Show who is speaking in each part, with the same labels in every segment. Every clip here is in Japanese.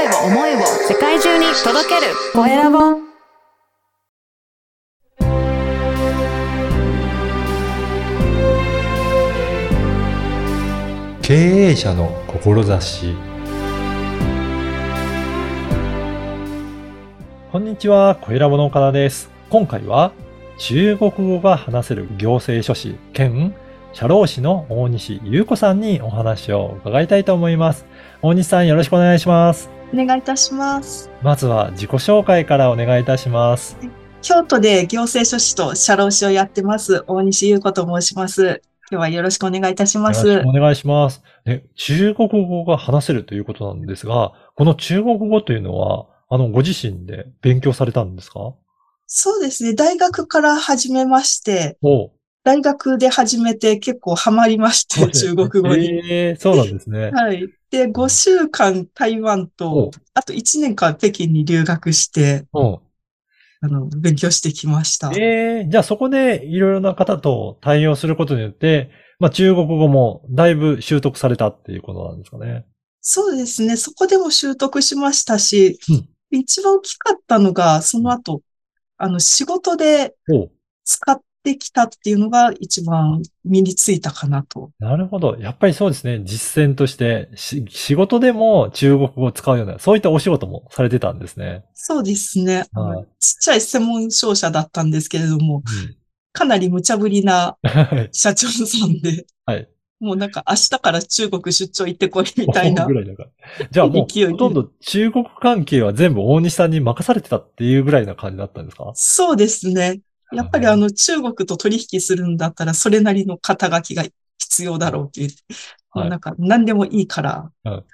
Speaker 1: 声を思いを世界中に届けるコエラボ
Speaker 2: 経営者の志こんにちは、コエラボの岡田です。今回は中国語が話せる行政書士兼社労士の大西優子さんにお話を伺いたいと思います。大西さんよろしくお願いします。
Speaker 3: お願いいたします。
Speaker 2: まずは自己紹介からお願いいたします。
Speaker 3: 京都で行政書士と社労士をやってます、大西優子と申します。今日はよろしくお願いいたし
Speaker 2: よろし
Speaker 3: ます
Speaker 2: く。お願いします。で中国語が話せるということなんですが、この中国語というのは、あの、ご自身で勉強されたんですか？
Speaker 3: そうですね。大学から始めまして、
Speaker 2: お
Speaker 3: 大学で始めて結構ハマりまして、中国語に。
Speaker 2: ええそうなんですね。
Speaker 3: はい。で、5週間台湾
Speaker 2: お
Speaker 3: と、あと1年間北京に留学して、
Speaker 2: うん
Speaker 3: あの、勉強してきました。
Speaker 2: ええじゃあそこでいろいろな方と対応することによって、まあ中国語もだいぶ習得されたっていうことなんですかね。
Speaker 3: そうですね。そこでも習得しましたし、
Speaker 2: うん
Speaker 3: 一番大きかったのが、その後、あの、仕事で
Speaker 2: お
Speaker 3: 使ってきたっていうのが一番身についたかなと。
Speaker 2: なるほど。やっぱりそうですね。実践としてし仕事でも中国語を使うような、そういったお仕事もされてたんですね。
Speaker 3: そうですね。
Speaker 2: はい
Speaker 3: ちっちゃい専門商社だったんですけれども、
Speaker 2: うん
Speaker 3: かなり無茶ぶりな
Speaker 2: はい。
Speaker 3: 社長さんで、
Speaker 2: はい。
Speaker 3: もうなんか明日から中国出張行ってこいみたいな
Speaker 2: ぐ。らいだから。じゃあも
Speaker 3: うで
Speaker 2: ほとんど中国関係は全部大西さんに任されてたっていうぐらいな感じだったんですか？
Speaker 3: そうですね。やっぱりあの中国と取引するんだったらそれなりの肩書きが必要だろうっていう。
Speaker 2: はい。
Speaker 3: なんか何でもいいから
Speaker 2: うん、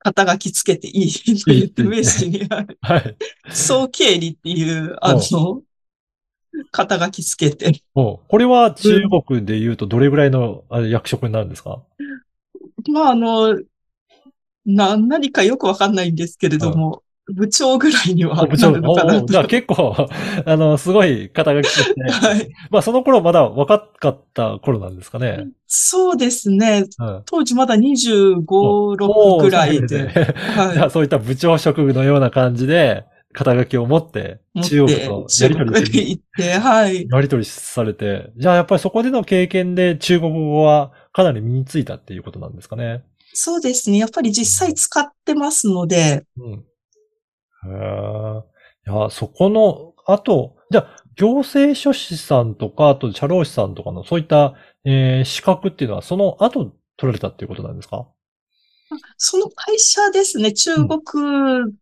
Speaker 3: 肩書きつけていい。と言って名刺 に、
Speaker 2: はい。
Speaker 3: 総経理っていう、あの、肩書きつけて。
Speaker 2: これは中国で言うとどれぐらいのあ役職になるんですか？
Speaker 3: まあ、あの、な、何かよくわかんないんですけれども、部長ぐらいには
Speaker 2: 部長
Speaker 3: なるのかな
Speaker 2: じゃあ結構、あの、すごい肩書きですね。
Speaker 3: はい。
Speaker 2: まあその頃まだ若かった頃なんですかね。
Speaker 3: そうですね。
Speaker 2: うん。
Speaker 3: 当時まだ25、
Speaker 2: お
Speaker 3: 6
Speaker 2: ー
Speaker 3: ぐらいで。
Speaker 2: すね
Speaker 3: はい
Speaker 2: じゃあそういった部長職のような感じで、肩書きを持って、中国
Speaker 3: て
Speaker 2: とや
Speaker 3: 中
Speaker 2: り取り
Speaker 3: 行って、はい。
Speaker 2: やり取りされて、じゃあやっぱりそこでの経験で中国語はかなり身についたっていうことなんですかね。
Speaker 3: そうですね。やっぱり実際使ってますので、
Speaker 2: うん。へえ。いや、そこの、あと、じゃあ、行政書士さんとか、あと社労士さんとかのそういった、えー資格っていうのはその後取られたっていうことなんですか？
Speaker 3: その会社ですね、中国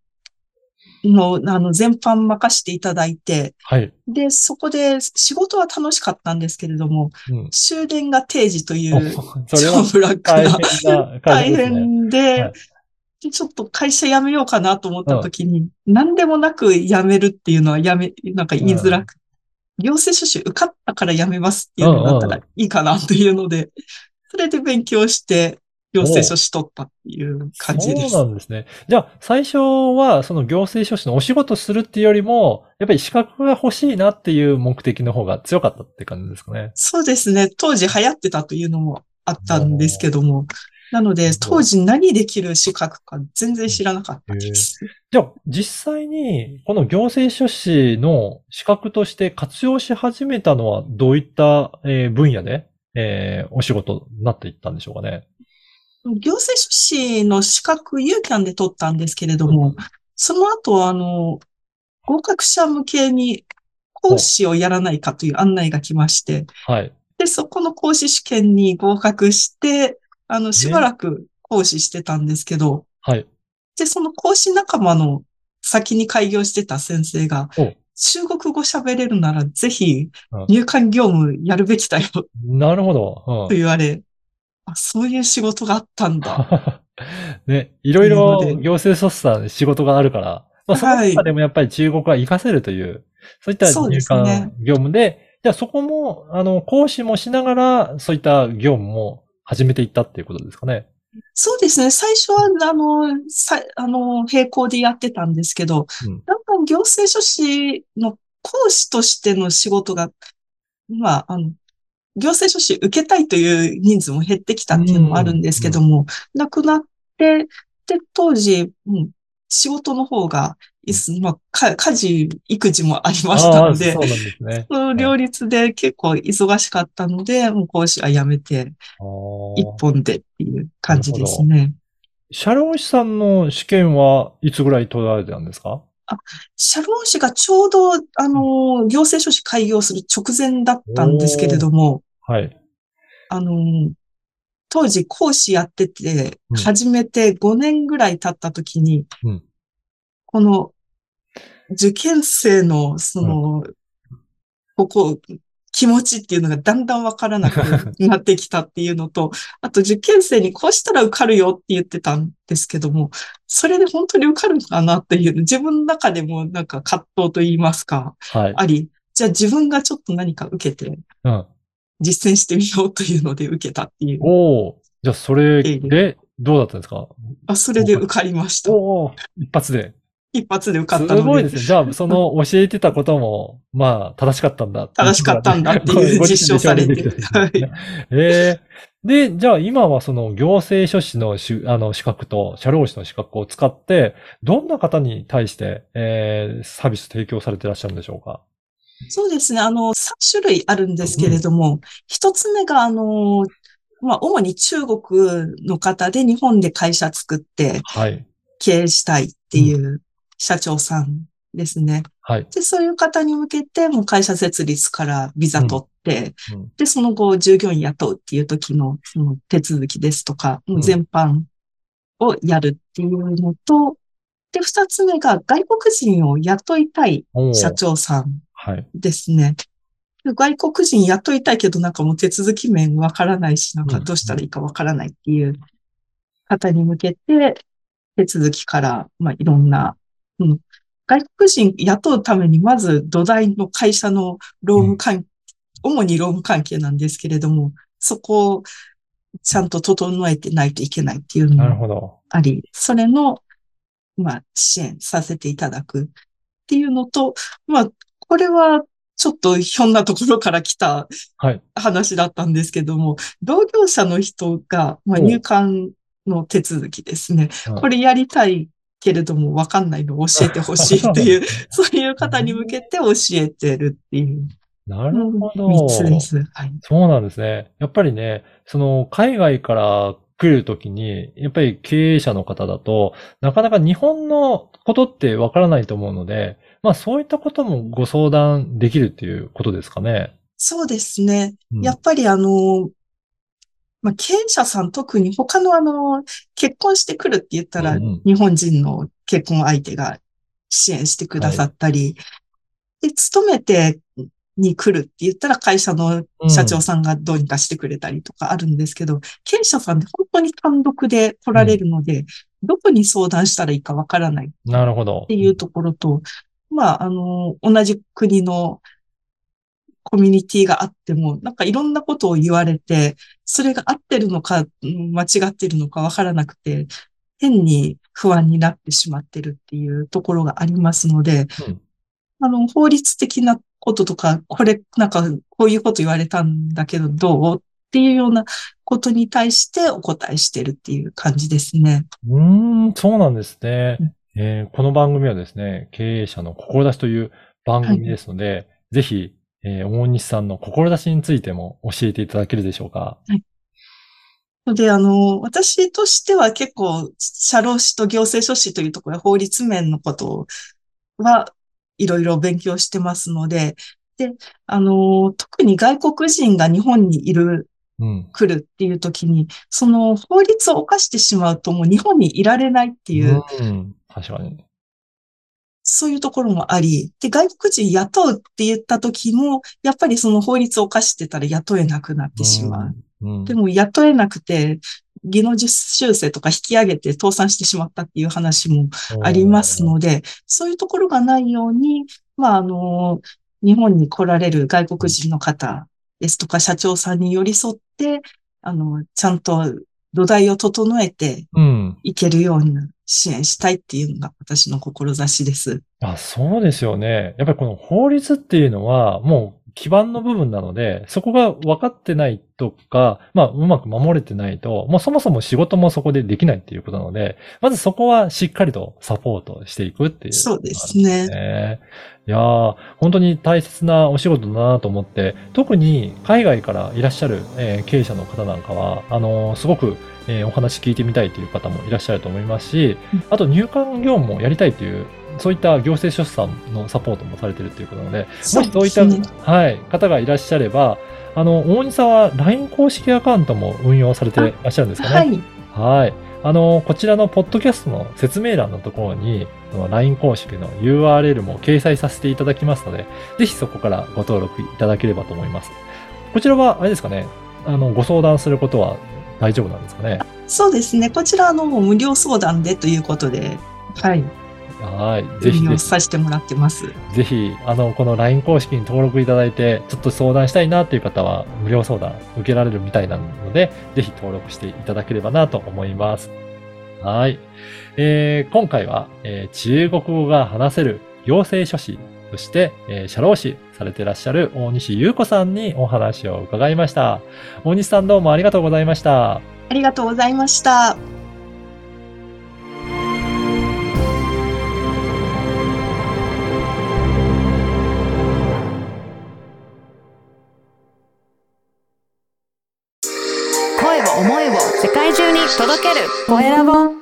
Speaker 3: の、あの、全般任せていただいて、
Speaker 2: はい。
Speaker 3: で、そこで仕事は楽しかったんですけれども、
Speaker 2: うん。
Speaker 3: 終電が定時という、超
Speaker 2: は
Speaker 3: ブラック
Speaker 2: 大
Speaker 3: な、大。変で、
Speaker 2: はい
Speaker 3: でちょっと会社辞めようかなと思った時に、何でもなく辞めるっていうのは辞め、なんか言いづらく、行政書士受かったから辞めますっていうのだったらいいかなというので、それで勉強して、行政書士取ったっていう感じです。
Speaker 2: そうなんですね。じゃあ、最初は、その行政書士のお仕事するっていうよりも、やっぱり資格が欲しいなっていう目的の方が強かったって感じですかね。
Speaker 3: そうですね。当時流行ってたというのもあったんですけども。なので、当時何できる資格か全然知らなかったです。
Speaker 2: じゃあ、実際に、この行政書士の資格として活用し始めたのは、どういった、えー分野で、えーお仕事になっていったんでしょうかね？
Speaker 3: 行政書士の資格、ユーキャンで取ったんですけれども、その後、あの、合格者向けに講師をやらないかという案内が来まして、
Speaker 2: はい。
Speaker 3: で、そこの講師試験に合格して、あの、しばらく講師してたんですけど、
Speaker 2: はい。
Speaker 3: で、その講師仲間の先に開業してた先生が
Speaker 2: お、
Speaker 3: 中国語喋れるならぜひ
Speaker 2: うん
Speaker 3: 入管業務やるべきだよ。と
Speaker 2: なるほど。うん。
Speaker 3: 言われ、あ、そういう仕事があったんだ。
Speaker 2: ね、いろいろ行政書士さん仕事があるから、まあ、その
Speaker 3: はい。
Speaker 2: 中でもやっぱり中国は活かせるという、そういった入管業務で、じゃあそこも、あの、講師もしながら、そういった業務も始めていったっていうことですかね。
Speaker 3: そうですね。最初は、あの、さ、あの、並行でやってたんですけど、
Speaker 2: うん
Speaker 3: だんだん行政書士の講師としての仕事が、まあ、あの、行政書士受けたいという人数も減ってきたっていうのもあるんですけども、なくなって、で、当時、うん、仕事の方が、いす。まあ、か家事、育児もありました
Speaker 2: ああ、
Speaker 3: ので
Speaker 2: そう、なんですね。
Speaker 3: その両立で結構忙しかったので、もう講師は辞めて、一本でっていう感じですね。
Speaker 2: 社労士さんの試験はいつぐらい取られてたんですか？
Speaker 3: 社労士がちょうど、あの、行政書士開業する直前だったんですけれども、
Speaker 2: はい。
Speaker 3: あの、当時講師やってて
Speaker 2: うん、
Speaker 3: 始めて5年ぐらい経った時に、
Speaker 2: うん
Speaker 3: この受験生の、その、ここ、気持ちっていうのがだんだんわからなく なってきたっていうのと、あと受験生にこうしたら受かるよって言ってたんですけども、それで本当に受かるのかなっていう、自分の中でもなんか葛藤と言いますか、
Speaker 2: はい。
Speaker 3: あり、じゃあ自分がちょっと何か受けて
Speaker 2: うん。
Speaker 3: 実践してみようというので受けたっていう。
Speaker 2: おお。じゃあ、それで、どうだったんですか？
Speaker 3: あ、それで受かりました。
Speaker 2: おお。一発で。
Speaker 3: 一発で受か
Speaker 2: す
Speaker 3: ったので。
Speaker 2: ごいですね。じゃあ、その教えてたことも、まあ、正しかったんだ。
Speaker 3: 正しかったんだっていう実証されて
Speaker 2: 証明できたんですねええで、じゃあ今はその行政書士のしあの資格と社労士の資格を使って、どんな方に対して、えー、サービス提供されていらっしゃるんでしょうか？
Speaker 3: そうですね。あの、3種類あるんですけれども、一、つ目が、あの、まあ、主に中国の方で日本で会社作って
Speaker 2: はい。
Speaker 3: 経営したいっていう社長さんですね。
Speaker 2: はい。
Speaker 3: で、そういう方に向けて、もう会社設立からビザ取って、
Speaker 2: うん
Speaker 3: で、その後従業員雇うっていう時のその手続きですとか、もう全般をやるっていうのと、で、二つ目が外国人を雇いたい社長さん
Speaker 2: はい。
Speaker 3: ですね。で外国人雇いたいけどなんかもう手続き面わからないし、なんかどうしたらいいかわからないっていう方に向けて、手続きから、まあ、いろんな、うん、外国人雇うためにまず土台の会社の労務関、主に労務関係なんですけれども、そこをちゃんと整えてないといけないっていうのも。あり、それの、まあ、支援させていただくっていうのと、まあ、これはちょっとひょんなところから来た
Speaker 2: はい。
Speaker 3: 話だったんですけども、同業者の人が、まあ、
Speaker 2: お
Speaker 3: 入管の手続きですね。
Speaker 2: うん
Speaker 3: これやりたいけれどもわかんないのを教えてほしいっていう、そういう方に向けて教えてるっていう
Speaker 2: なるほど。
Speaker 3: 三つです。はい。
Speaker 2: そうなんですね。やっぱりね、その海外から来るときに、やっぱり経営者の方だと、なかなか日本のことってわからないと思うので、まあそういったこともご相談できるっていうことですかね。
Speaker 3: そうですね。
Speaker 2: うん
Speaker 3: やっぱりあの、まあ、経営者さん特に他のあの、結婚してくるって言ったら、
Speaker 2: うんうん
Speaker 3: 日本人の結婚相手が支援してくださったり、で、勤めてに来るって言ったら会社の社長さんがどうにかしてくれたりとかあるんですけど、経営者さんって本当に単独で来られるので、どこに相談したらいいかわからない。
Speaker 2: なるほど。
Speaker 3: っていうところと、まあ、あの、同じ国のコミュニティがあっても、なんかいろんなことを言われて、それが合ってるのか、うん間違ってるのかわからなくて、変に不安になってしまってるっていうところがありますので、
Speaker 2: うん。
Speaker 3: あの、法律的なこととか、これ、なんか、こういうこと言われたんだけど、どう？っていうようなことに対してお答えしてるっていう感じですね。
Speaker 2: うーん、そうなんですね
Speaker 3: うん。
Speaker 2: えーこの番組はですね、経営者の志という番組ですので、ぜひ、えー大西さんの志についても教えていただけるでしょうか？
Speaker 3: で、あの、私としては結構、社労士と行政書士というところや法律面のことはいろいろ勉強してますので、で、あの、特に外国人が日本にいる、
Speaker 2: うん。
Speaker 3: 来るっていう時に、その法律を犯してしまうともう日本にいられないっていう、
Speaker 2: うん。確かに。
Speaker 3: そういうところもあり、で、外国人雇うって言った時も、やっぱりその法律を犯してたら雇えなくなってしまう。
Speaker 2: うん。うん
Speaker 3: でも雇えなくて、技能実習生とか引き上げて倒産してしまったっていう話もありますので、そういうところがないように、まあ、あの、日本に来られる外国人の方ですとか、社長さんに寄り添って、あの、ちゃんと土台を整えて
Speaker 2: うん。
Speaker 3: いけるように支援したいっていうのが私の志です。
Speaker 2: あ、そうですよね。やっぱりこの法律っていうのは、もう基盤の部分なので、そこが分かってないとか、まあ、うまく守れてないと、もうそもそも仕事もそこでできないっていうことなので、まずそこはしっかりとサポートしていくっていう、
Speaker 3: そうですね。
Speaker 2: ね。いやー、本当に大切なお仕事だなと思って、特に海外からいらっしゃる、えー経営者の方なんかは、あのーすごく、えーお話聞いてみたいという方もいらっしゃると思いますし
Speaker 3: うん、
Speaker 2: あと入管業務もやりたいという、そういった行政書士さんのサポートもされてるということなので、もしそういった、はい、方がいらっしゃれば、あの、大西さんは LINE 公式アカウントも運用されていらっしゃるんですかね？
Speaker 3: はい。
Speaker 2: はい。あの、こちらのポッドキャストの説明欄のところに、LINE 公式の URL も掲載させていただきますので、ぜひそこからご登録いただければと思います。こちらは、あれですかね、あの、ご相談することは大丈夫なんですかね？
Speaker 3: そうですね。こちら、あの、無料相談でということで、はい。
Speaker 2: はい。ぜひぜひ、
Speaker 3: させてもらってます。
Speaker 2: ぜひ、あの、この LINE 公式に登録いただいて、ちょっと相談したいなっていう方は、無料相談受けられるみたいなので、ぜひ登録していただければなと思います。はい。えー今回は、えー中国語が話せる行政書士、そして、えー社労士されていらっしゃる大西優子さんにお話を伺いました。大西さんどうもありがとうございました。
Speaker 3: ありがとうございました。
Speaker 1: 声を思いを世界中に届けるコエラボ